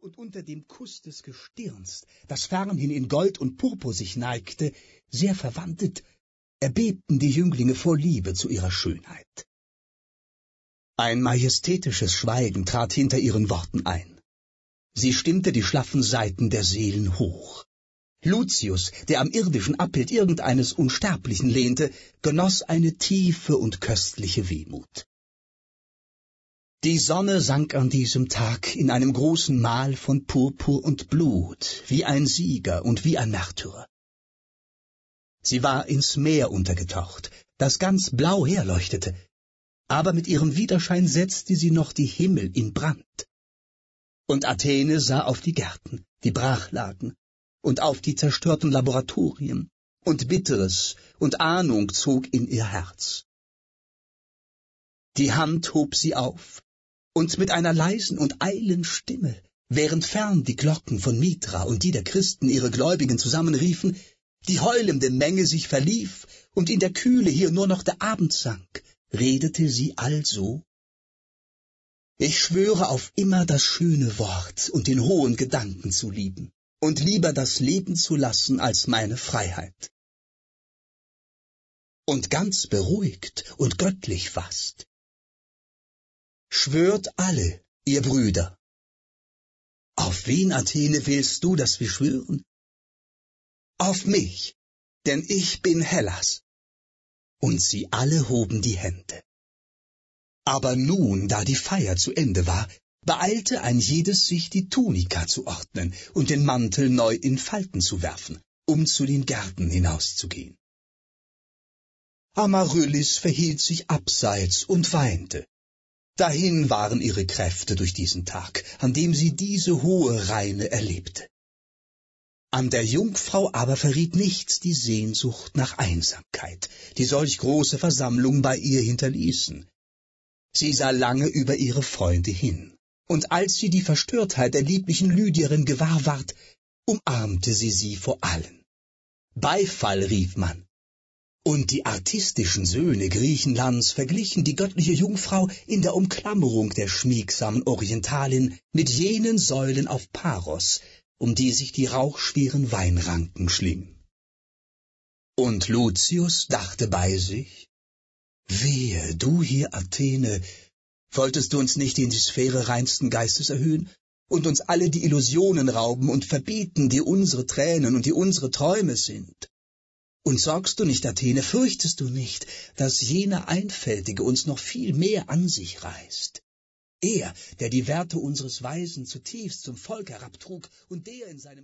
und unter dem Kuss des Gestirns, das fernhin in Gold und Purpur sich neigte, sehr verwandtet, erbebten die Jünglinge vor Liebe zu ihrer Schönheit. Ein majestätisches Schweigen trat hinter ihren Worten ein. Sie stimmte die schlaffen Saiten der Seelen hoch. Lucius, der am irdischen Abbild irgendeines Unsterblichen lehnte, genoss eine tiefe und köstliche Wehmut. Die Sonne sank an diesem Tag in einem großen Mahl von Purpur und Blut, wie ein Sieger und wie ein Märtyrer. Sie war ins Meer untergetaucht, das ganz blau herleuchtete, aber mit ihrem Widerschein setzte sie noch die Himmel in Brand. Und Athene sah auf die Gärten, die brach lagen, und auf die zerstörten Laboratorien, und Bitteres und Ahnung zog in ihr Herz. Die Hand hob sie auf, und mit einer leisen und eilen Stimme, während fern die Glocken von Mitra und die der Christen ihre Gläubigen zusammenriefen, die heulende Menge sich verlief und in der Kühle hier nur noch der Abend sank, redete sie also ich schwöre auf immer das schöne Wort und den hohen Gedanken zu lieben und lieber das Leben zu lassen als meine Freiheit. Und ganz beruhigt und göttlich fast. Schwört alle, ihr Brüder. Auf wen, Athene, willst du, dass wir schwören? Auf mich, denn ich bin Hellas. Und sie alle hoben die Hände. Aber nun, da die Feier zu Ende war, beeilte ein jedes sich die Tunika zu ordnen und den Mantel neu in Falten zu werfen, um zu den Gärten hinauszugehen. Amaryllis verhielt sich abseits und weinte. Dahin waren ihre Kräfte durch diesen Tag, an dem sie diese hohe Reine erlebte. An der Jungfrau aber verriet nichts die Sehnsucht nach Einsamkeit, die solch große Versammlung bei ihr hinterließen, Sie sah lange über ihre Freunde hin, und als sie die Verstörtheit der lieblichen Lydierin gewahr ward, umarmte sie sie vor allen. Beifall rief man. Und die artistischen Söhne Griechenlands verglichen die göttliche Jungfrau in der Umklammerung der schmiegsamen Orientalin mit jenen Säulen auf Paros, um die sich die rauchschweren Weinranken schlingen. Und Lucius dachte bei sich, Wehe, du hier, Athene, wolltest du uns nicht in die Sphäre reinsten Geistes erhöhen und uns alle die Illusionen rauben und verbieten, die unsere Tränen und die unsere Träume sind? Und sorgst du nicht, Athene, fürchtest du nicht, dass jener Einfältige uns noch viel mehr an sich reißt? Er, der die Werte unseres Weisen zutiefst zum Volk herabtrug und der in seinem